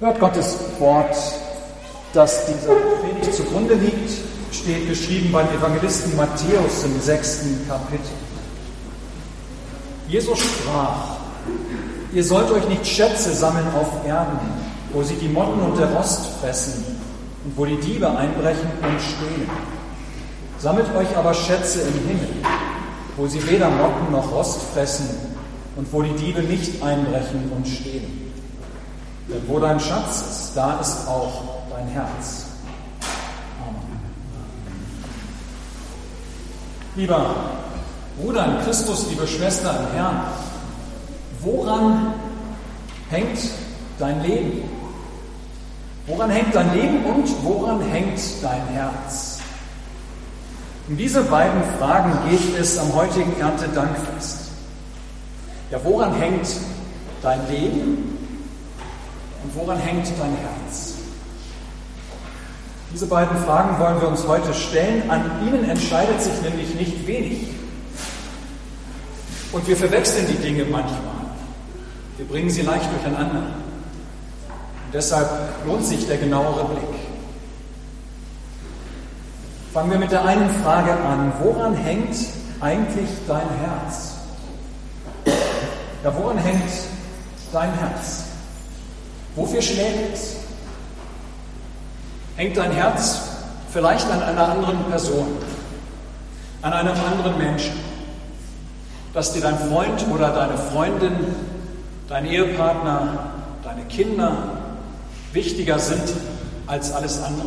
Hört Gottes Wort, das dieser Predigt zugrunde liegt, steht geschrieben beim Evangelisten Matthäus im sechsten Kapitel. Jesus sprach, ihr sollt euch nicht Schätze sammeln auf Erden, wo sie die Motten und der Rost fressen und wo die Diebe einbrechen und stehlen. Sammelt euch aber Schätze im Himmel, wo sie weder Motten noch Rost fressen und wo die Diebe nicht einbrechen und stehlen. Denn wo dein Schatz ist, da ist auch dein Herz. Lieber Bruder in Christus, liebe Schwester im Herrn, woran hängt dein Leben? Woran hängt dein Leben und woran hängt dein Herz? Um diese beiden Fragen geht es am heutigen Erntedankfest. Ja, woran hängt dein Leben und woran hängt dein Herz? Diese beiden Fragen wollen wir uns heute stellen. An ihnen entscheidet sich nämlich nicht wenig. Und wir verwechseln die Dinge manchmal. Wir bringen sie leicht durcheinander. Und deshalb lohnt sich der genauere Blick. Fangen wir mit der einen Frage an. Woran hängt eigentlich dein Herz? Ja, woran hängt dein Herz? Wofür schlägt es? Hängt dein Herz vielleicht an einer anderen Person, an einem anderen Menschen, dass dir dein Freund oder deine Freundin, dein Ehepartner, deine Kinder wichtiger sind als alles andere?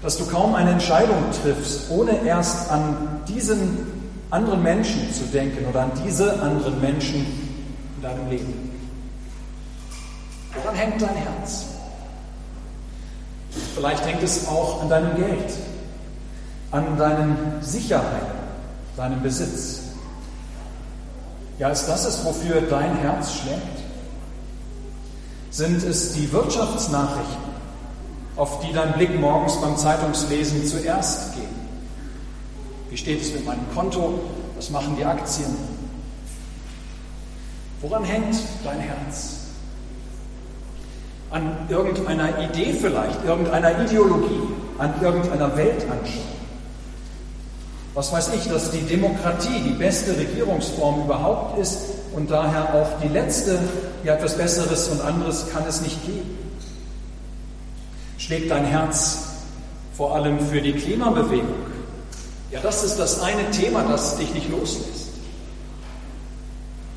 Dass du kaum eine Entscheidung triffst, ohne erst an diesen anderen Menschen zu denken oder an diese anderen Menschen in deinem Leben? Woran hängt dein Herz? Vielleicht hängt es auch an deinem Geld, an deinen Sicherheiten, deinem Besitz. Ja, ist das es, wofür dein Herz schlägt? Sind es die Wirtschaftsnachrichten, auf die dein Blick morgens beim Zeitungslesen zuerst geht? Wie steht es mit meinem Konto? Was machen die Aktien? Woran hängt dein Herz? An irgendeiner Idee vielleicht, irgendeiner Ideologie, an irgendeiner Weltanschauung. Was weiß ich, dass die Demokratie die beste Regierungsform überhaupt ist und daher auch die letzte, ja etwas Besseres und anderes kann es nicht geben. Schlägt dein Herz vor allem für die Klimabewegung? Ja, das ist das eine Thema, das dich nicht loslässt.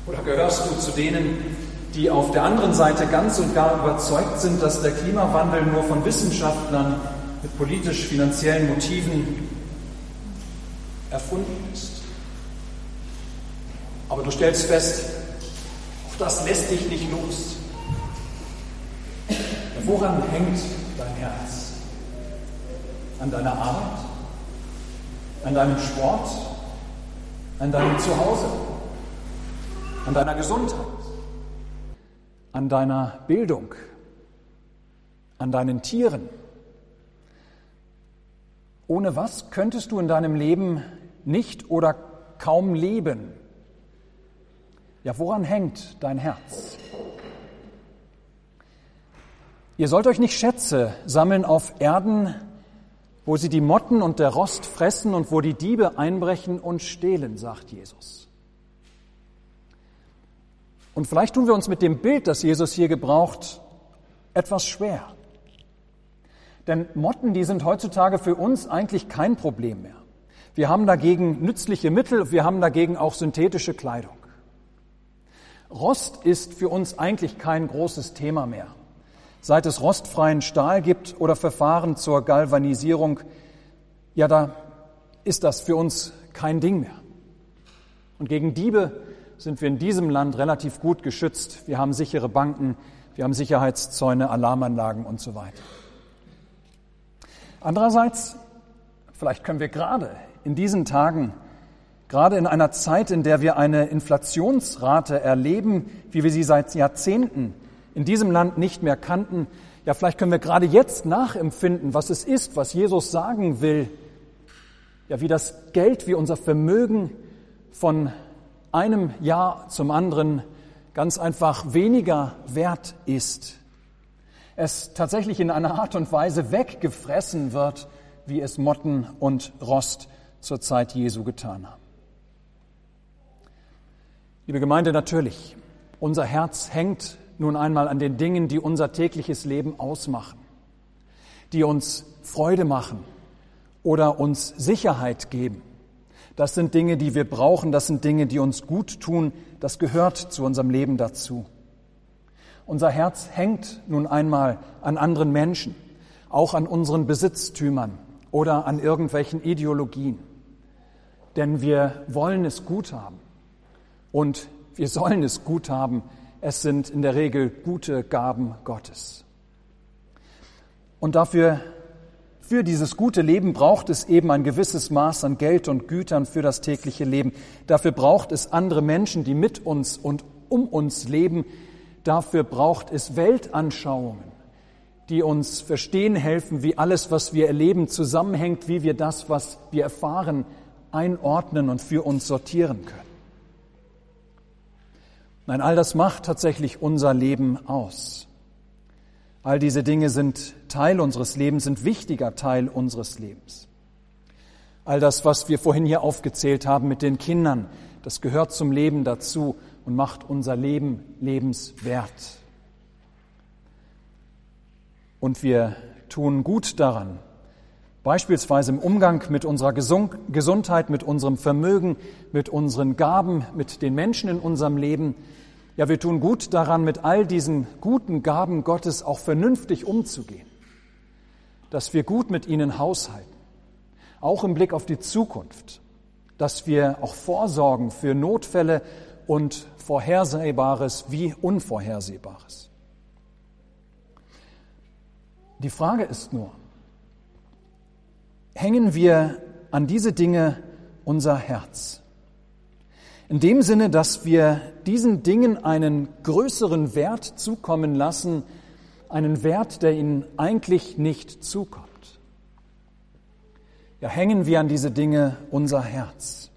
Oder gehörst du zu denen, die auf der anderen Seite ganz und gar überzeugt sind, dass der Klimawandel nur von Wissenschaftlern mit politisch-finanziellen Motiven erfunden ist. Aber du stellst fest, auch das lässt dich nicht los. Woran hängt dein Herz? An deiner Arbeit? An deinem Sport? An deinem Zuhause? An deiner Gesundheit? An deiner Bildung? An deinen Tieren? Ohne was könntest du in deinem Leben nicht oder kaum leben? Ja, woran hängt dein Herz? Ihr sollt euch nicht Schätze sammeln auf Erden, wo sie die Motten und der Rost fressen und wo die Diebe einbrechen und stehlen, sagt Jesus. Und vielleicht tun wir uns mit dem Bild, das Jesus hier gebraucht, etwas schwer. Denn Motten, die sind heutzutage für uns eigentlich kein Problem mehr. Wir haben dagegen nützliche Mittel, wir haben dagegen auch synthetische Kleidung. Rost ist für uns eigentlich kein großes Thema mehr. Seit es rostfreien Stahl gibt oder Verfahren zur Galvanisierung, ja, da ist das für uns kein Ding mehr. Und gegen Diebe sind wir in diesem Land relativ gut geschützt. Wir haben sichere Banken, wir haben Sicherheitszäune, Alarmanlagen und so weiter. Andererseits, vielleicht können wir gerade in diesen Tagen, gerade in einer Zeit, in der wir eine Inflationsrate erleben, wie wir sie seit Jahrzehnten in diesem Land nicht mehr kannten, ja, vielleicht können wir gerade jetzt nachempfinden, was es ist, was Jesus sagen will. Ja, wie das Geld, wie unser Vermögen von einem Jahr zum anderen ganz einfach weniger wert ist. Es tatsächlich in einer Art und Weise weggefressen wird, wie es Motten und Rost zur Zeit Jesu getan haben. Liebe Gemeinde, natürlich, unser Herz hängt nun einmal an den Dingen, die unser tägliches Leben ausmachen, die uns Freude machen oder uns Sicherheit geben. Das sind Dinge, die wir brauchen, das sind Dinge, die uns gut tun, das gehört zu unserem Leben dazu. Unser Herz hängt nun einmal an anderen Menschen, auch an unseren Besitztümern oder an irgendwelchen Ideologien. Denn wir wollen es gut haben und wir sollen es gut haben. Es sind in der Regel gute Gaben Gottes. Und dafür für dieses gute Leben braucht es eben ein gewisses Maß an Geld und Gütern für das tägliche Leben. Dafür braucht es andere Menschen, die mit uns und um uns leben. Dafür braucht es Weltanschauungen, die uns verstehen helfen, wie alles, was wir erleben, zusammenhängt, wie wir das, was wir erfahren, einordnen und für uns sortieren können. Nein, all das macht tatsächlich unser Leben aus. All diese Dinge sind Teil unseres Lebens, sind wichtiger Teil unseres Lebens. All das, was wir vorhin hier aufgezählt haben mit den Kindern, das gehört zum Leben dazu und macht unser Leben lebenswert. Und wir tun gut daran, beispielsweise im Umgang mit unserer Gesundheit, mit unserem Vermögen, mit unseren Gaben, mit den Menschen in unserem Leben, ja, wir tun gut daran, mit all diesen guten Gaben Gottes auch vernünftig umzugehen, dass wir gut mit ihnen haushalten, auch im Blick auf die Zukunft, dass wir auch vorsorgen für Notfälle und Vorhersehbares wie Unvorhersehbares. Die Frage ist nur, hängen wir an diese Dinge unser Herz? In dem Sinne, dass wir diesen Dingen einen größeren Wert zukommen lassen, einen Wert, der ihnen eigentlich nicht zukommt. Ja, hängen wir an diese Dinge unser Herz.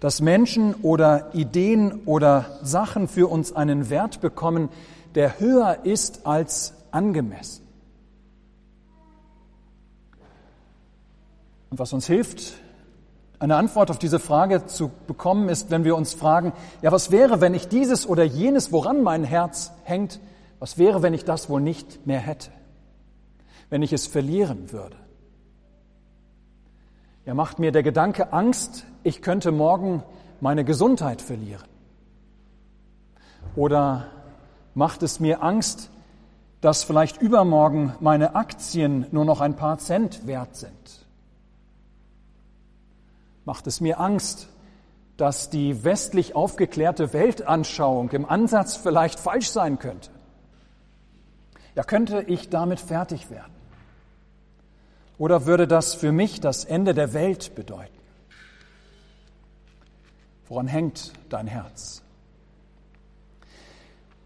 Dass Menschen oder Ideen oder Sachen für uns einen Wert bekommen, der höher ist als angemessen. Und was uns hilft, eine Antwort auf diese Frage zu bekommen ist, wenn wir uns fragen, ja, was wäre, wenn ich dieses oder jenes, woran mein Herz hängt, was wäre, wenn ich das wohl nicht mehr hätte? Wenn ich es verlieren würde? Ja, macht mir der Gedanke Angst, ich könnte morgen meine Gesundheit verlieren? Oder macht es mir Angst, dass vielleicht übermorgen meine Aktien nur noch ein paar Cent wert sind? Macht es mir Angst, dass die westlich aufgeklärte Weltanschauung im Ansatz vielleicht falsch sein könnte. Ja, könnte ich damit fertig werden? Oder würde das für mich das Ende der Welt bedeuten? Woran hängt dein Herz?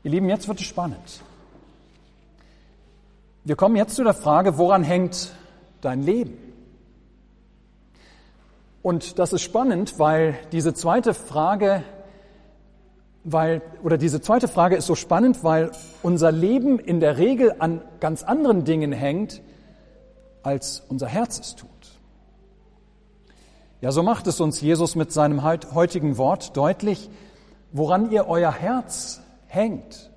Ihr Lieben, jetzt wird es spannend. Wir kommen jetzt zu der Frage, woran hängt dein Leben? Und das ist spannend, weil diese zweite Frage, weil, oder diese zweite Frage ist so spannend, weil unser Leben in der Regel an ganz anderen Dingen hängt, als unser Herz es tut. Ja, so macht es uns Jesus mit seinem heutigen Wort deutlich, woran ihr euer Herz hängt.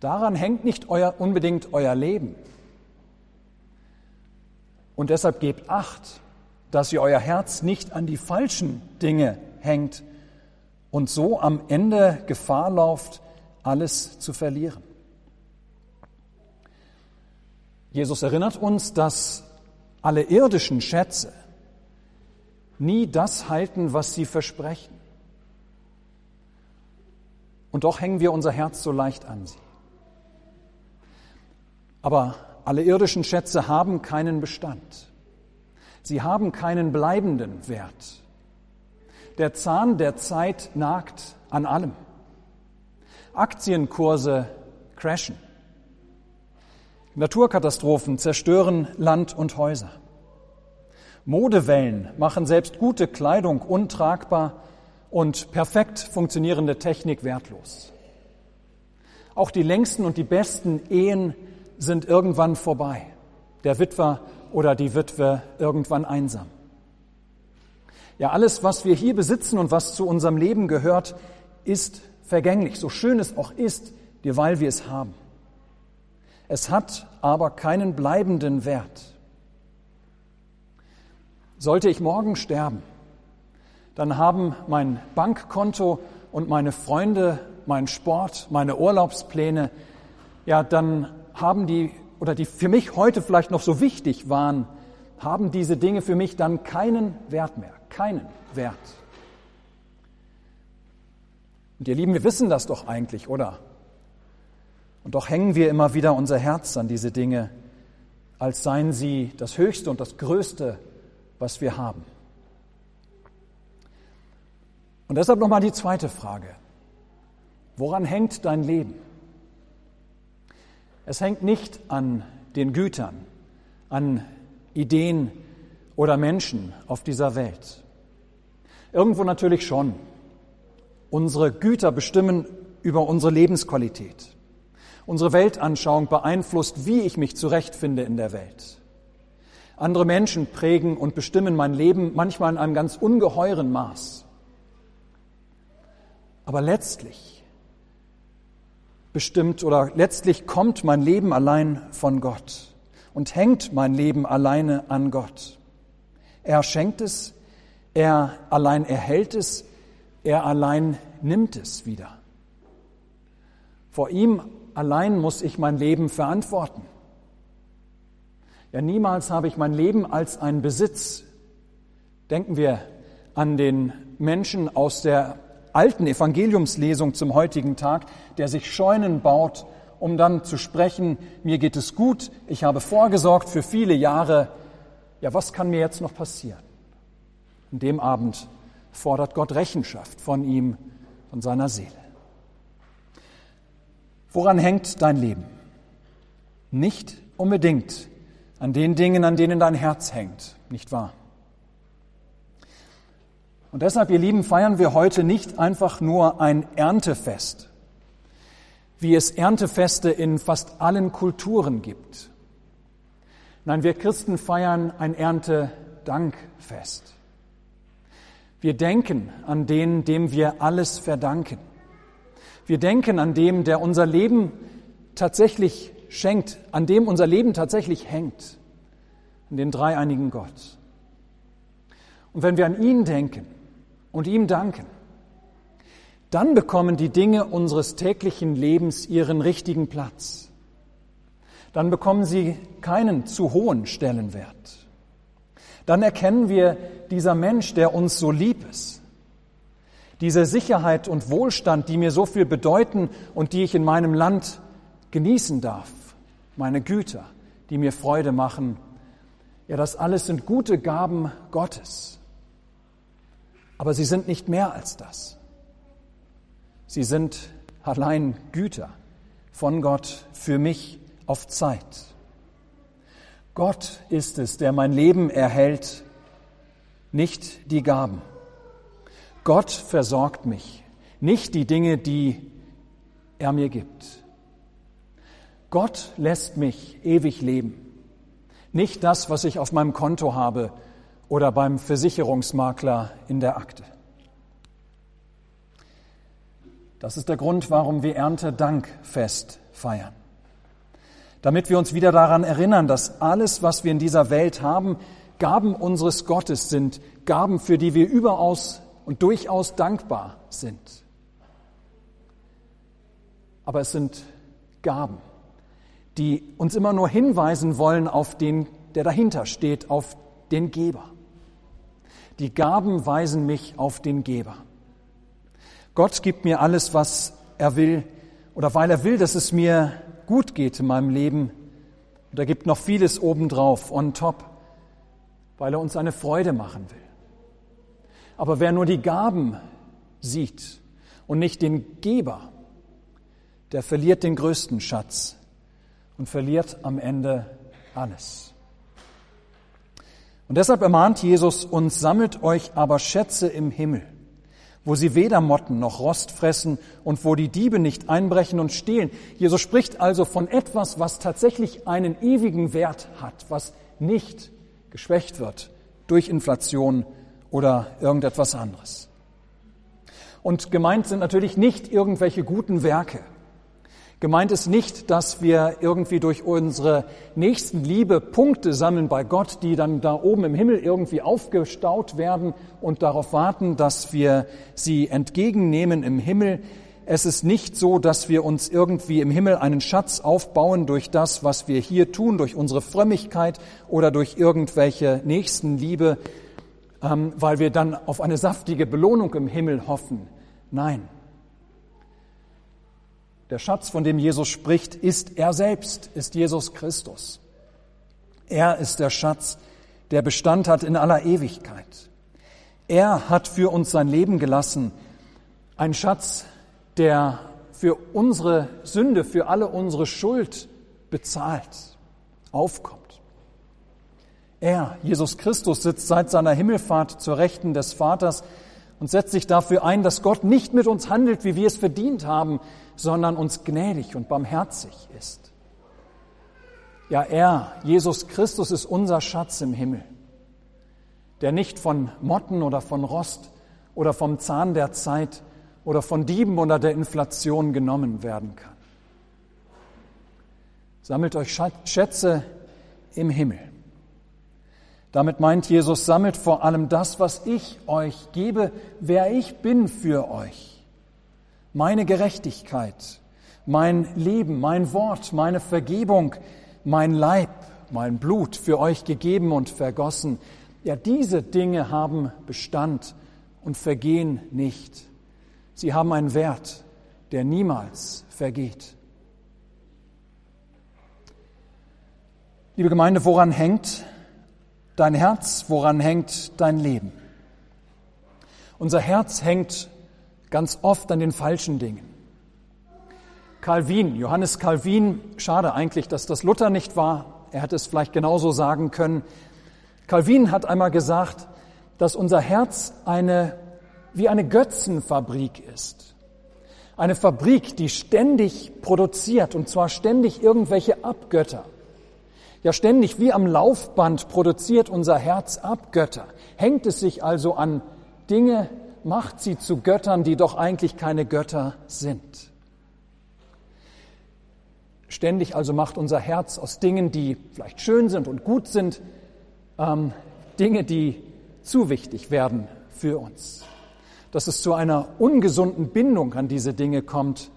Daran hängt nicht euer, unbedingt euer Leben. Und deshalb gebt Acht, dass ihr euer Herz nicht an die falschen Dinge hängt und so am Ende Gefahr lauft, alles zu verlieren. Jesus erinnert uns, dass alle irdischen Schätze nie das halten, was sie versprechen. Und doch hängen wir unser Herz so leicht an sie. Aber alle irdischen Schätze haben keinen Bestand. Sie haben keinen bleibenden Wert. Der Zahn der Zeit nagt an allem. Aktienkurse crashen. Naturkatastrophen zerstören Land und Häuser. Modewellen machen selbst gute Kleidung untragbar und perfekt funktionierende Technik wertlos. Auch die längsten und die besten Ehen sind irgendwann vorbei. Der Witwer oder die Witwe irgendwann einsam. Ja, alles, was wir hier besitzen und was zu unserem Leben gehört, ist vergänglich, so schön es auch ist, weil wir es haben. Es hat aber keinen bleibenden Wert. Sollte ich morgen sterben, dann haben mein Bankkonto und meine Freunde, mein Sport, meine Urlaubspläne, ja, dann haben die, oder die für mich heute vielleicht noch so wichtig waren, haben diese Dinge für mich dann keinen Wert mehr, keinen Wert. Und ihr Lieben, wir wissen das doch eigentlich, oder? Und doch hängen wir immer wieder unser Herz an diese Dinge, als seien sie das Höchste und das Größte, was wir haben. Und deshalb nochmal die zweite Frage. Woran hängt dein Leben? Es hängt nicht an den Gütern, an Ideen oder Menschen auf dieser Welt. Irgendwo natürlich schon. Unsere Güter bestimmen über unsere Lebensqualität. Unsere Weltanschauung beeinflusst, wie ich mich zurechtfinde in der Welt. Andere Menschen prägen und bestimmen mein Leben manchmal in einem ganz ungeheuren Maß. Aber letztlich bestimmt oder letztlich kommt mein Leben allein von Gott und hängt mein Leben alleine an Gott. Er schenkt es, er allein erhält es, er allein nimmt es wieder. Vor ihm allein muss ich mein Leben verantworten. Ja, niemals habe ich mein Leben als einen Besitz. Denken wir an den Menschen aus der alten Evangeliumslesung zum heutigen Tag, der sich Scheunen baut, um dann zu sprechen, mir geht es gut, ich habe vorgesorgt für viele Jahre, ja, was kann mir jetzt noch passieren? In dem Abend fordert Gott Rechenschaft von ihm, von seiner Seele. Woran hängt dein Leben? Nicht unbedingt an den Dingen, an denen dein Herz hängt, nicht wahr? Und deshalb, ihr Lieben, feiern wir heute nicht einfach nur ein Erntefest, wie es Erntefeste in fast allen Kulturen gibt. Nein, wir Christen feiern ein Erntedankfest. Wir denken an den, dem wir alles verdanken. Wir denken an dem, der unser Leben tatsächlich schenkt, an dem unser Leben tatsächlich hängt, an den dreieinigen Gott. Und wenn wir an ihn denken, und ihm danken. Dann bekommen die Dinge unseres täglichen Lebens ihren richtigen Platz. Dann bekommen sie keinen zu hohen Stellenwert. Dann erkennen wir, dieser Mensch, der uns so lieb ist, diese Sicherheit und Wohlstand, die mir so viel bedeuten und die ich in meinem Land genießen darf, meine Güter, die mir Freude machen, ja, das alles sind gute Gaben Gottes. Aber sie sind nicht mehr als das. Sie sind allein Güter von Gott für mich auf Zeit. Gott ist es, der mein Leben erhält, nicht die Gaben. Gott versorgt mich, nicht die Dinge, die er mir gibt. Gott lässt mich ewig leben, nicht das, was ich auf meinem Konto habe oder beim Versicherungsmakler in der Akte. Das ist der Grund, warum wir Erntedankfest feiern. Damit wir uns wieder daran erinnern, dass alles, was wir in dieser Welt haben, Gaben unseres Gottes sind, Gaben, für die wir überaus und durchaus dankbar sind. Aber es sind Gaben, die uns immer nur hinweisen wollen auf den, der dahinter steht, auf den Geber. Die Gaben weisen mich auf den Geber. Gott gibt mir alles, was er will, oder weil er will, dass es mir gut geht in meinem Leben. Und er gibt noch vieles obendrauf, on top, weil er uns eine Freude machen will. Aber wer nur die Gaben sieht und nicht den Geber, der verliert den größten Schatz und verliert am Ende alles. Und deshalb ermahnt Jesus uns, sammelt euch aber Schätze im Himmel, wo sie weder Motten noch Rost fressen und wo die Diebe nicht einbrechen und stehlen. Jesus spricht also von etwas, was tatsächlich einen ewigen Wert hat, was nicht geschwächt wird durch Inflation oder irgendetwas anderes. Und gemeint sind natürlich nicht irgendwelche guten Werke. Gemeint ist nicht, dass wir irgendwie durch unsere nächsten Liebe Punkte sammeln bei Gott, die dann da oben im Himmel irgendwie aufgestaut werden und darauf warten, dass wir sie entgegennehmen im Himmel. Es ist nicht so, dass wir uns irgendwie im Himmel einen Schatz aufbauen durch das, was wir hier tun, durch unsere Frömmigkeit oder durch irgendwelche Nächstenliebe, ähm, weil wir dann auf eine saftige Belohnung im Himmel hoffen. Nein, der Schatz, von dem Jesus spricht, ist er selbst, ist Jesus Christus. Er ist der Schatz, der Bestand hat in aller Ewigkeit. Er hat für uns sein Leben gelassen, ein Schatz, der für unsere Sünde, für alle unsere Schuld bezahlt, aufkommt. Er, Jesus Christus, sitzt seit seiner Himmelfahrt zur Rechten des Vaters und setzt sich dafür ein, dass Gott nicht mit uns handelt, wie wir es verdient haben, sondern uns gnädig und barmherzig ist. Ja, er, Jesus Christus, ist unser Schatz im Himmel, der nicht von Motten oder von Rost oder vom Zahn der Zeit oder von Dieben oder der Inflation genommen werden kann. Sammelt euch Schätze im Himmel damit meint Jesus, sammelt vor allem das, was ich euch gebe, wer ich bin für euch. Meine Gerechtigkeit, mein Leben, mein Wort, meine Vergebung, mein Leib, mein Blut für euch gegeben und vergossen. Ja, diese Dinge haben Bestand und vergehen nicht. Sie haben einen Wert, der niemals vergeht. Liebe Gemeinde, woran hängt dein Herz, woran hängt dein Leben? Unser Herz hängt ganz oft an den falschen Dingen. Calvin, Johannes Calvin, schade eigentlich, dass das Luther nicht war. Er hätte es vielleicht genauso sagen können. Calvin hat einmal gesagt, dass unser Herz eine, wie eine Götzenfabrik ist. Eine Fabrik, die ständig produziert und zwar ständig irgendwelche Abgötter. Ja, ständig wie am Laufband produziert unser Herz Abgötter. Hängt es sich also an Dinge, macht sie zu Göttern, die doch eigentlich keine Götter sind. Ständig also macht unser Herz aus Dingen, die vielleicht schön sind und gut sind, ähm, Dinge, die zu wichtig werden für uns. Dass es zu einer ungesunden Bindung an diese Dinge kommt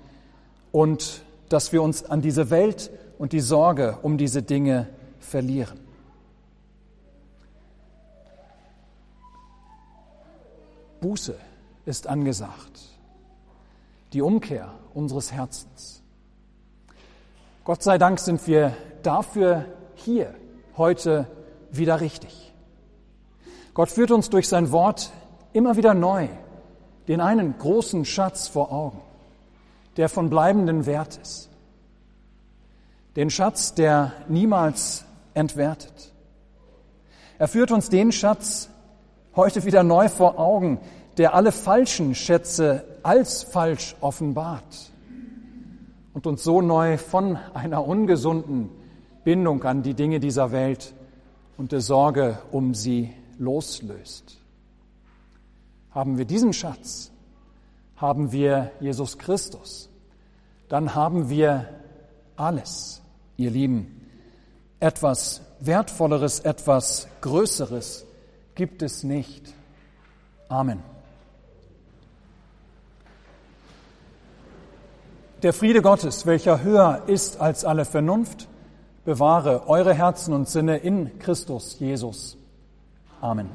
und dass wir uns an diese Welt und die Sorge um diese Dinge verlieren. Buße ist angesagt, die Umkehr unseres Herzens. Gott sei Dank sind wir dafür hier heute wieder richtig. Gott führt uns durch sein Wort immer wieder neu den einen großen Schatz vor Augen, der von bleibendem Wert ist den Schatz, der niemals entwertet. Er führt uns den Schatz heute wieder neu vor Augen, der alle falschen Schätze als falsch offenbart und uns so neu von einer ungesunden Bindung an die Dinge dieser Welt und der Sorge um sie loslöst. Haben wir diesen Schatz, haben wir Jesus Christus, dann haben wir alles ihr Lieben. Etwas Wertvolleres, etwas Größeres gibt es nicht. Amen. Der Friede Gottes, welcher höher ist als alle Vernunft, bewahre eure Herzen und Sinne in Christus Jesus. Amen.